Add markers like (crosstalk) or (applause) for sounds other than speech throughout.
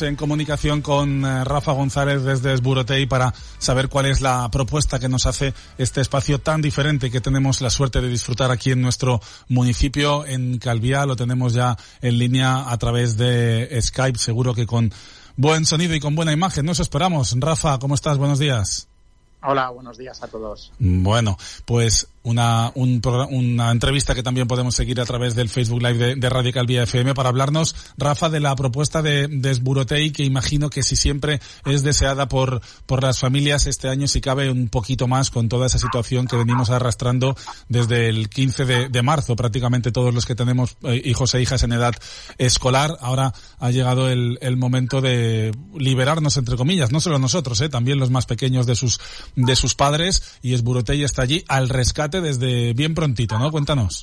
estamos en comunicación con eh, Rafa González desde Esburotei para saber cuál es la propuesta que nos hace este espacio tan diferente que tenemos la suerte de disfrutar aquí en nuestro municipio, en Calviá. Lo tenemos ya en línea a través de Skype, seguro que con buen sonido y con buena imagen. Nos esperamos. Rafa, ¿cómo estás? Buenos días. Hola, buenos días a todos. Bueno, pues una, un una entrevista que también podemos seguir a través del Facebook Live de, Radio Calvía FM para hablarnos, Rafa, de la propuesta de, de Esburotei, que imagino que si siempre es deseada por, por las familias, este año si cabe un poquito más con toda esa situación que venimos arrastrando desde el 15 de, de marzo, prácticamente todos los que tenemos eh, hijos e hijas en edad escolar. Ahora ha llegado el, el momento de liberarnos, entre comillas, no solo nosotros, eh, también los más pequeños de sus, de sus padres, y Esburotei está allí al rescate desde bien prontito, ¿no? Cuéntanos.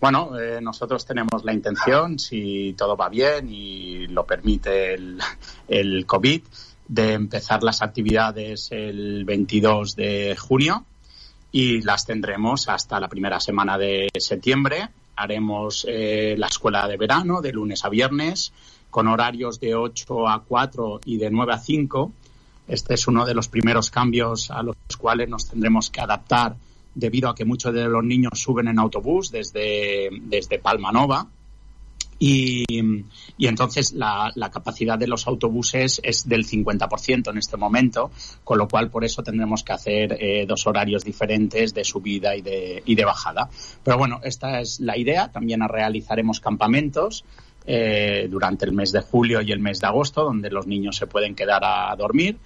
Bueno, eh, nosotros tenemos la intención, si todo va bien y lo permite el, COVID, de empezar las actividades el 22 de junio y las tendremos hasta la primera semana de septiembre. Haremos eh, la escuela de verano de lunes a viernes con horarios de 8 a 4 y de 9 a 5. Este es uno de los primeros cambios a los cuales nos tendremos que adaptar debido a que muchos de los niños suben en autobús desde, desde Palma Nova. Y, y entonces la, la capacidad de los autobuses es del 50% en este momento, con lo cual por eso tendremos que hacer eh, dos horarios diferentes de subida y de, y de bajada. Pero bueno, esta es la idea. También realizaremos campamentos eh, durante el mes de julio y el mes de agosto, donde los niños se pueden quedar a dormir.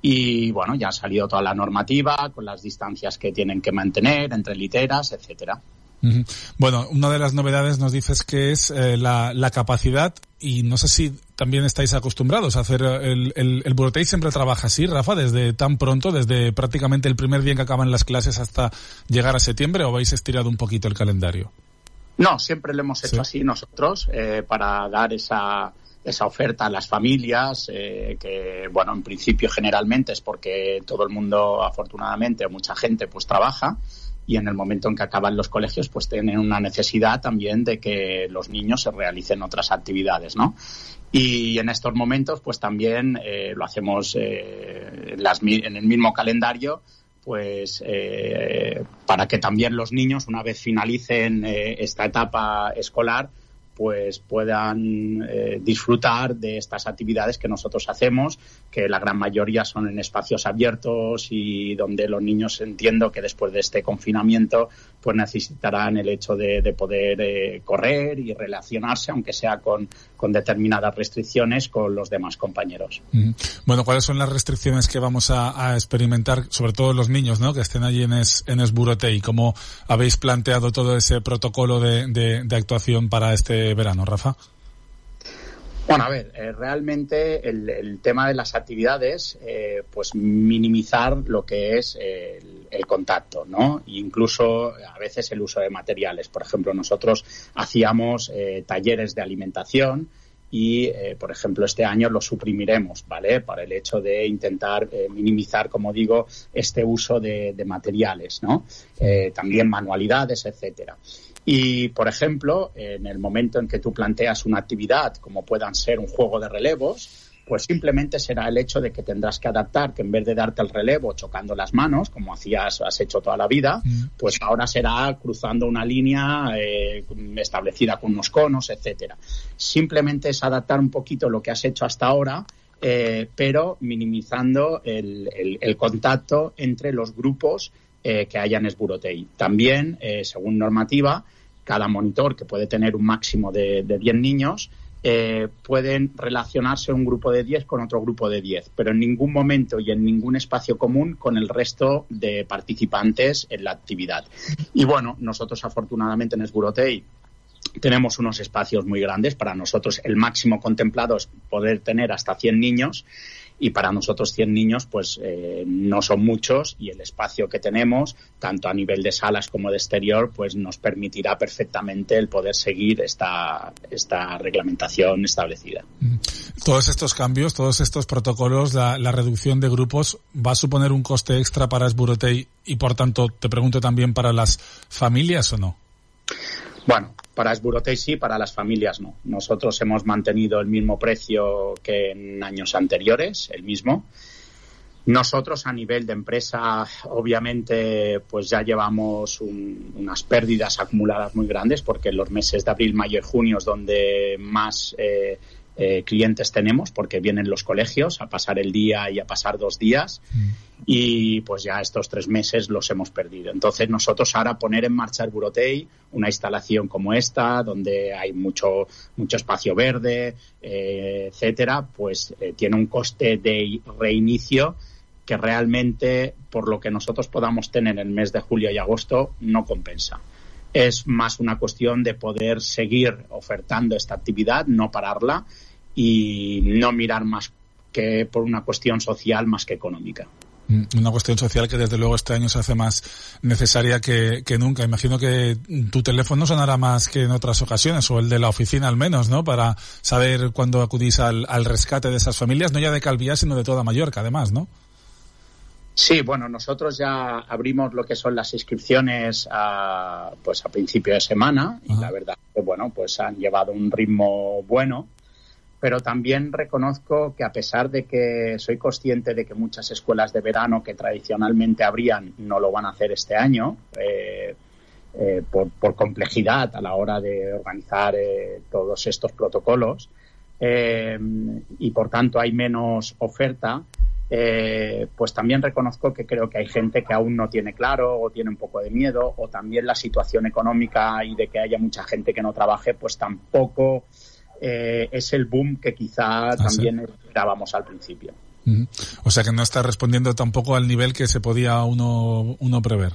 Y bueno, ya ha salido toda la normativa con las distancias que tienen que mantener entre literas, etcétera. Bueno, una de las novedades nos dices que es eh, la, la capacidad y no sé si también estáis acostumbrados a hacer eh, el, el, el Burotei siempre trabaja así, Rafa, desde tan pronto, desde prácticamente el primer día en que acaban las clases hasta llegar a septiembre o habéis estirado un poquito el calendario? No, siempre lo hemos hecho Sí. así nosotros eh, para dar esa, esa oferta a las familias, eh, que bueno, en principio generalmente es porque todo el mundo, afortunadamente, mucha gente pues trabaja y en el momento en que acaban los colegios pues tienen una necesidad también de que los niños se realicen otras actividades, ¿no? Y en estos momentos pues también eh, lo hacemos eh, en las en el mismo calendario pues eh, para que también los niños una vez finalicen eh, esta etapa escolar pues puedan eh, disfrutar de estas actividades que nosotros hacemos, que la gran mayoría son en espacios abiertos y donde los niños entiendo que después de este confinamiento pues necesitarán el hecho de, de poder eh, correr y relacionarse, aunque sea con, con determinadas restricciones, con los demás compañeros. Bueno, ¿cuáles son las restricciones que vamos a, a experimentar, sobre todo los niños, ¿no? Que estén allí en, es, en Esburotei. ¿Cómo habéis planteado todo ese protocolo de, de, de actuación para este verano, Rafa? Bueno, a ver, eh, realmente el, tema de las actividades, eh, pues minimizar lo que es eh, el, el contacto, ¿no? Incluso a veces el uso de materiales. Por ejemplo, nosotros hacíamos eh, talleres de alimentación y, eh, por ejemplo, este año lo suprimiremos, ¿vale? Para el hecho de intentar eh, minimizar, como digo, este uso de, materiales, ¿no? Eh, también manualidades, etcétera. Y, por ejemplo, en el momento en que tú planteas una actividad, como puedan ser un juego de relevos, pues simplemente será el hecho de que tendrás que adaptar, que en vez de darte el relevo chocando las manos, como hacías, has hecho toda la vida, mm. pues ahora será cruzando una línea eh, establecida con unos conos, etcétera. Simplemente es adaptar un poquito lo que has hecho hasta ahora, eh, pero minimizando el, contacto entre los grupos eh, que haya en Esburotei. También, según normativa, cada monitor, que puede tener un máximo de, de 10 niños, eh, pueden relacionarse un grupo de 10 con otro grupo de 10, pero en ningún momento y en ningún espacio común con el resto de participantes en la actividad. Y bueno, nosotros afortunadamente en Esburotei tenemos unos espacios muy grandes. Para nosotros el máximo contemplado es poder tener hasta 100 niños y para nosotros 100 niños pues eh, no son muchos y el espacio que tenemos tanto a nivel de salas como de exterior pues nos permitirá perfectamente el poder seguir esta esta reglamentación establecida. Mm. Todos estos cambios, todos estos protocolos, la, la reducción de grupos va a suponer un coste extra para Esburotei y por tanto te pregunto también para las familias o no. Bueno, para Esburotei sí, para las familias no. Nosotros hemos mantenido el mismo precio que en años anteriores, el mismo. Nosotros a nivel de empresa, obviamente, pues ya llevamos unas pérdidas acumuladas muy grandes porque en los meses de abril, mayo y junio es donde más eh, eh, clientes tenemos porque vienen los colegios a pasar el día y a pasar dos días mm. y pues ya estos tres meses los hemos perdido. Entonces nosotros ahora poner en marcha el Burotei, una instalación como esta, donde hay mucho, mucho espacio verde, eh, etcétera, pues eh, tiene un coste de reinicio que realmente por lo que nosotros podamos tener en el mes de julio y agosto no compensa es más una cuestión de poder seguir ofertando esta actividad, no pararla y no mirar más que por una cuestión social más que económica. Mm, una cuestión social que desde luego este año se hace más necesaria que, nunca. Imagino que tu teléfono sonará más que en otras ocasiones, o el de la oficina al menos, ¿no? Para saber cuándo acudís al, al rescate de esas familias, no ya de Calviá, sino de toda Mallorca, además, ¿no? Sí, bueno, nosotros ya abrimos lo que son las inscripciones a, pues a principio de semana y la verdad que bueno, pues han llevado un ritmo bueno, pero también reconozco que a pesar de que soy consciente de que muchas escuelas de verano que tradicionalmente habrían no lo van a hacer este año eh, eh, por, por, complejidad a la hora de organizar eh, todos estos protocolos y por tanto hay menos oferta eh, pues también reconozco que creo que hay gente que aún no tiene claro o tiene un poco de miedo o también la situación económica y de que haya mucha gente que no trabaje, pues tampoco eh, es el boom que quizá ah, también esperábamos al principio. O sea que no está respondiendo tampoco al nivel que se podía uno, uno prever.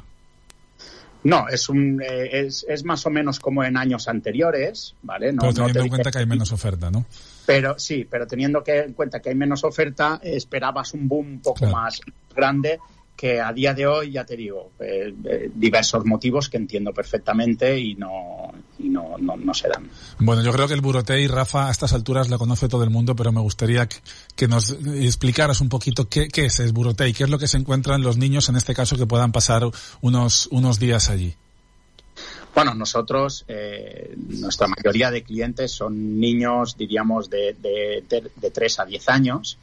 No, es, un, eh, es, es, más o menos como en años anteriores, ¿vale? No, pero teniendo en cuenta que hay menos oferta, ¿no? Pero sí, pero teniendo que, en cuenta que hay menos oferta, esperabas un boom un poco más grande que a día de hoy, ya te digo, eh, eh, diversos motivos que entiendo perfectamente y no, y no, no, se dan. Bueno, yo creo que el Burotei, Rafa, a estas alturas lo conoce todo el mundo, pero me gustaría que, nos explicaras un poquito qué, qué es el Burotei, qué es lo que se encuentran los niños, en este caso, que puedan pasar unos, unos días allí. Bueno, nosotros, eh, nuestra mayoría de clientes son niños, diríamos, de, de, de, 3 a 10 años.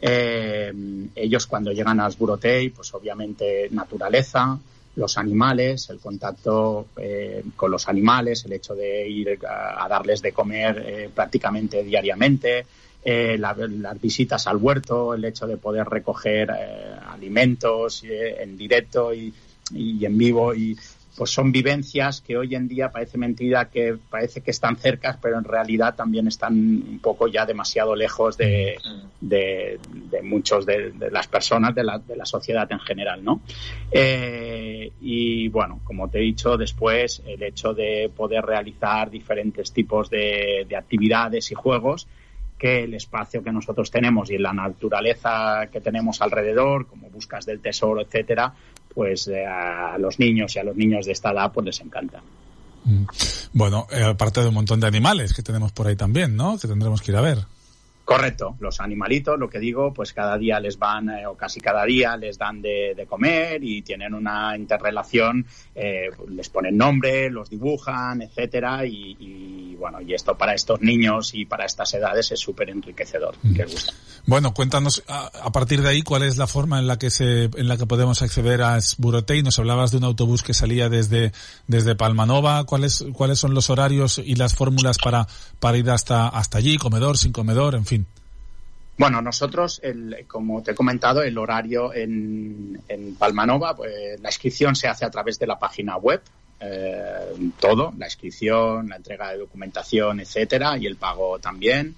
Eh, ellos cuando llegan a Asburotei, pues obviamente naturaleza, los animales, el contacto eh, con los animales, el hecho de ir a, darles de comer eh, prácticamente diariamente, eh, las visitas al huerto, el hecho de poder recoger eh, alimentos en directo y, y, en vivo y pues son vivencias que hoy en día parece mentira que parece que están cerca, pero en realidad también están un poco ya demasiado lejos de, de, de muchos de, las personas, de la, de la sociedad en general, ¿no? Eh, y bueno, como te he dicho después, el hecho de poder realizar diferentes tipos de, de actividades y juegos que el espacio que nosotros tenemos y la naturaleza que tenemos alrededor, como buscas del tesoro, etcétera, pues eh, a los niños y a los niños de esta edad pues les encanta. Mm. Bueno, eh, aparte de un montón de animales que tenemos por ahí también, ¿no? Que tendremos que ir a ver. Correcto, los animalitos, lo que digo, pues cada día les van, eh, o casi cada día les dan de, comer y tienen una interrelación, eh, les ponen nombre, los dibujan, etcétera, y, bueno, y esto para estos niños y para estas edades es súper enriquecedor, que gusta. Bueno, cuéntanos a, partir de ahí cuál es la forma en la que se, en la que podemos acceder a Sburotei. Nos hablabas de un autobús que salía desde, desde Palmanova. ¿Cuáles, cuáles son los horarios y las fórmulas para, para ir hasta, hasta allí, comedor, sin comedor, en fin? Bueno, nosotros, el, como te he comentado, el horario en, en Palmanova, pues la inscripción se hace a través de la página web, eh, todo, la inscripción, la entrega de documentación, etcétera, y el pago también.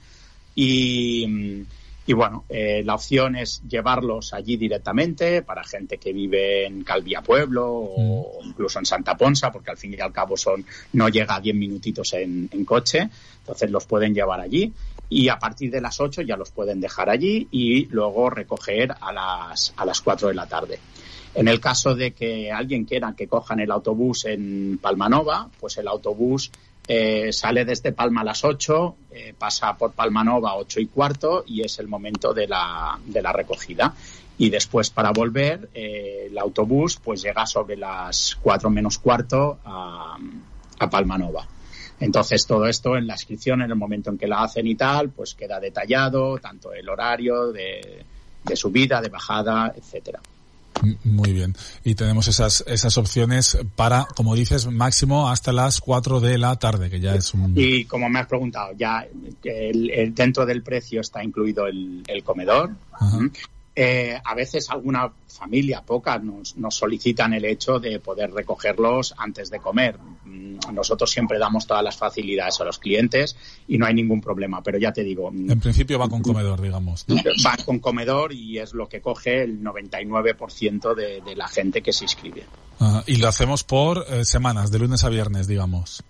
Y, y bueno, eh, la opción es llevarlos allí directamente para gente que vive en Calvia Pueblo o mm. incluso en Santa Ponsa, porque al fin y al cabo son no llega a 10 minutitos en, en coche, entonces los pueden llevar allí y a partir de las 8 ya los pueden dejar allí y luego recoger a las, a las 4 de la tarde. En el caso de que alguien quiera que cojan el autobús en Palmanova, pues el autobús eh, sale desde Palma a las 8, eh, pasa por Palmanova a 8 y cuarto y es el momento de la, de la recogida. Y después para volver, eh, el autobús pues llega sobre las 4 menos cuarto a, a Palmanova. Entonces todo esto en la inscripción, en el momento en que la hacen y tal, pues queda detallado, tanto el horario de, subida, de bajada, etcétera. Muy bien. Y tenemos esas, esas opciones para, como dices, máximo hasta las 4 de la tarde, que ya es un... Y como me has preguntado, ya el, dentro del precio está incluido el, comedor. Eh, a veces alguna familia, poca, nos, nos, solicitan el hecho de poder recogerlos antes de comer. Mm, nosotros siempre damos todas las facilidades a los clientes y no hay ningún problema, pero ya te digo. Mm, en principio va con comedor, digamos. (laughs) Va con comedor y es lo que coge el 99% de, de la gente que se inscribe. y lo hacemos por eh, semanas, de lunes a viernes, digamos.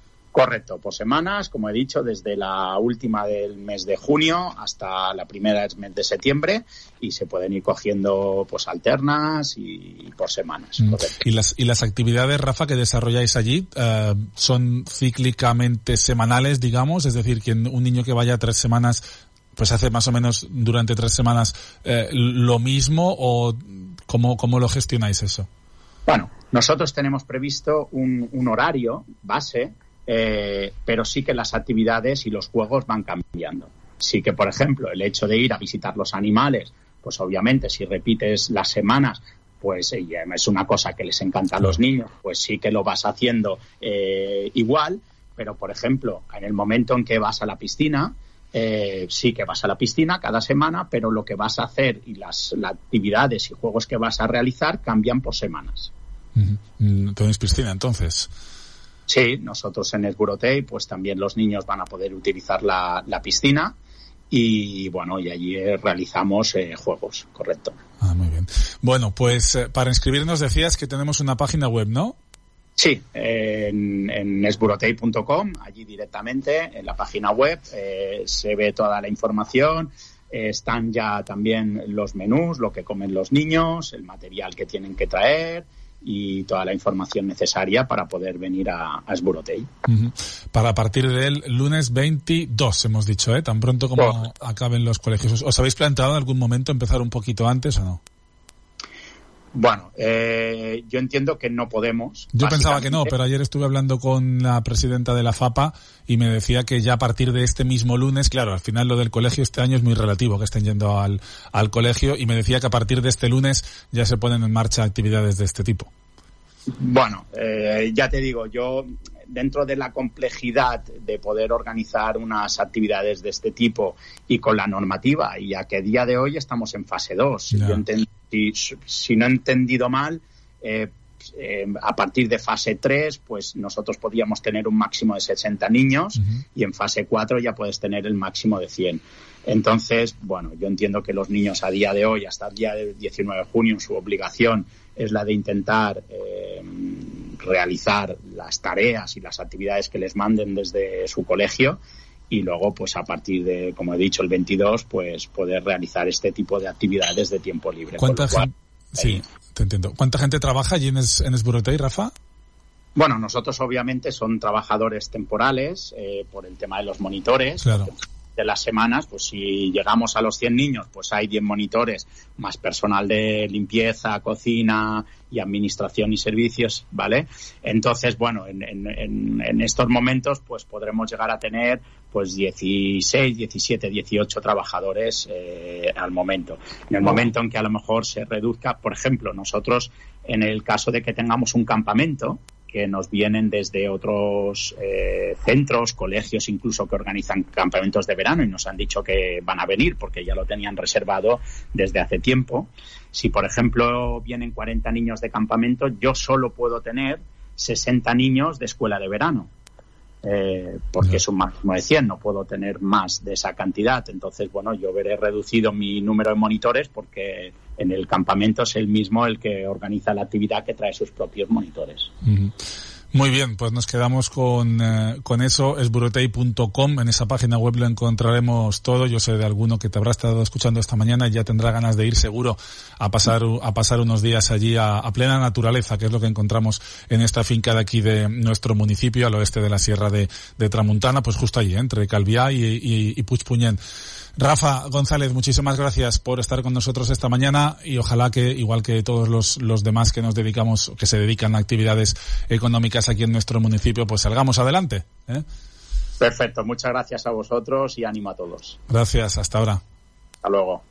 Correcto, por semanas, como he dicho, desde la última del mes de junio hasta la primera del mes de septiembre y se pueden ir cogiendo pues alternas y, por semanas. Mm. ¿Y las, y las actividades, Rafa, que desarrolláis allí eh, son cíclicamente semanales, digamos, es decir, que un niño que vaya tres semanas pues hace más o menos durante tres semanas eh, lo mismo o cómo, cómo lo gestionáis eso? Bueno, nosotros tenemos previsto un, un horario base eh, pero sí que las actividades y los juegos van cambiando. Sí que, por ejemplo, el hecho de ir a visitar los animales, pues obviamente si repites las semanas, pues eh, es una cosa que les encanta a los niños, pues sí que lo vas haciendo eh, igual, pero por ejemplo, en el momento en que vas a la piscina, sí que vas a la piscina cada semana, pero lo que vas a hacer y las, actividades y juegos que vas a realizar cambian por semanas. ¿Tenéis piscina entonces? Sí, nosotros en Esburotei, pues también los niños van a poder utilizar la, piscina y bueno, y allí realizamos eh, juegos, correcto. Ah, muy bien. Bueno, pues eh, para inscribirnos decías que tenemos una página web, ¿no? Sí, en, en esburotei.com, allí directamente en la página web eh, se ve toda la información, están ya también los menús, lo que comen los niños, el material que tienen que traer, y toda la información necesaria para poder venir a, a Esburotei. Para partir del lunes 22, hemos dicho, ¿eh? Tan pronto como acaben los colegios. ¿Os habéis planteado en algún momento empezar un poquito antes o no? Bueno, eh, yo entiendo que no podemos. Yo pensaba que no, pero ayer estuve hablando con la presidenta de la FAPA y me decía que ya a partir de este mismo lunes, claro, al final lo del colegio este año es muy relativo, que estén yendo al, al colegio, y me decía que a partir de este lunes ya se ponen en marcha actividades de este tipo. Bueno, eh, ya te digo, yo dentro de la complejidad de poder organizar unas actividades de este tipo y con la normativa, y a que día de hoy estamos en fase 2. Si, si, no he entendido mal, eh, eh, a partir de fase 3, pues nosotros podríamos tener un máximo de 60 niños y en fase 4 ya puedes tener el máximo de 100. Entonces, bueno, yo entiendo que los niños a día de hoy, hasta el día del 19 de junio, su obligación es la de intentar eh, realizar las tareas y las actividades que les manden desde su colegio y luego, pues a partir de, como he dicho, el 22, pues poder realizar este tipo de actividades de tiempo libre. ¿Cuánta gente? Sí, te entiendo. ¿Cuánta gente trabaja allí en, es, en Esburotei, Rafa? Bueno, nosotros obviamente son trabajadores temporales eh, por el tema de los monitores. Claro de las semanas, pues si llegamos a los 100 niños, pues hay 10 monitores, más personal de limpieza, cocina y administración y servicios, ¿vale? Entonces, bueno, en, en, en estos momentos, pues podremos llegar a tener pues 16, 17, 18 trabajadores eh, al momento. En el momento en que a lo mejor se reduzca, por ejemplo, nosotros, en el caso de que tengamos un campamento, que nos vienen desde otros eh, centros, colegios incluso que organizan campamentos de verano y nos han dicho que van a venir porque ya lo tenían reservado desde hace tiempo. Si, por ejemplo, vienen 40 niños de campamento, yo solo puedo tener 60 niños de escuela de verano. Eh, porque es un máximo de 100, no puedo tener más de esa cantidad. Entonces, bueno, yo veré reducido mi número de monitores porque en el campamento es el mismo el que organiza la actividad que trae sus propios monitores. Muy bien, pues nos quedamos con, eh, con eso, esburotei.com, en esa página web lo encontraremos todo, yo sé de alguno que te habrá estado escuchando esta mañana y ya tendrá ganas de ir seguro a pasar, a pasar unos días allí a, plena naturaleza, que es lo que encontramos en esta finca de aquí de nuestro municipio, al oeste de la Sierra de, Tramuntana, pues justo allí, entre Calviá y, y. Rafa González, muchísimas gracias por estar con nosotros esta mañana y ojalá que, igual que todos los, los demás que nos dedicamos, que se dedican a actividades económicas aquí en nuestro municipio, pues salgamos adelante. ¿eh? Perfecto, muchas gracias a vosotros y ánimo a todos. Gracias, hasta ahora. Hasta luego.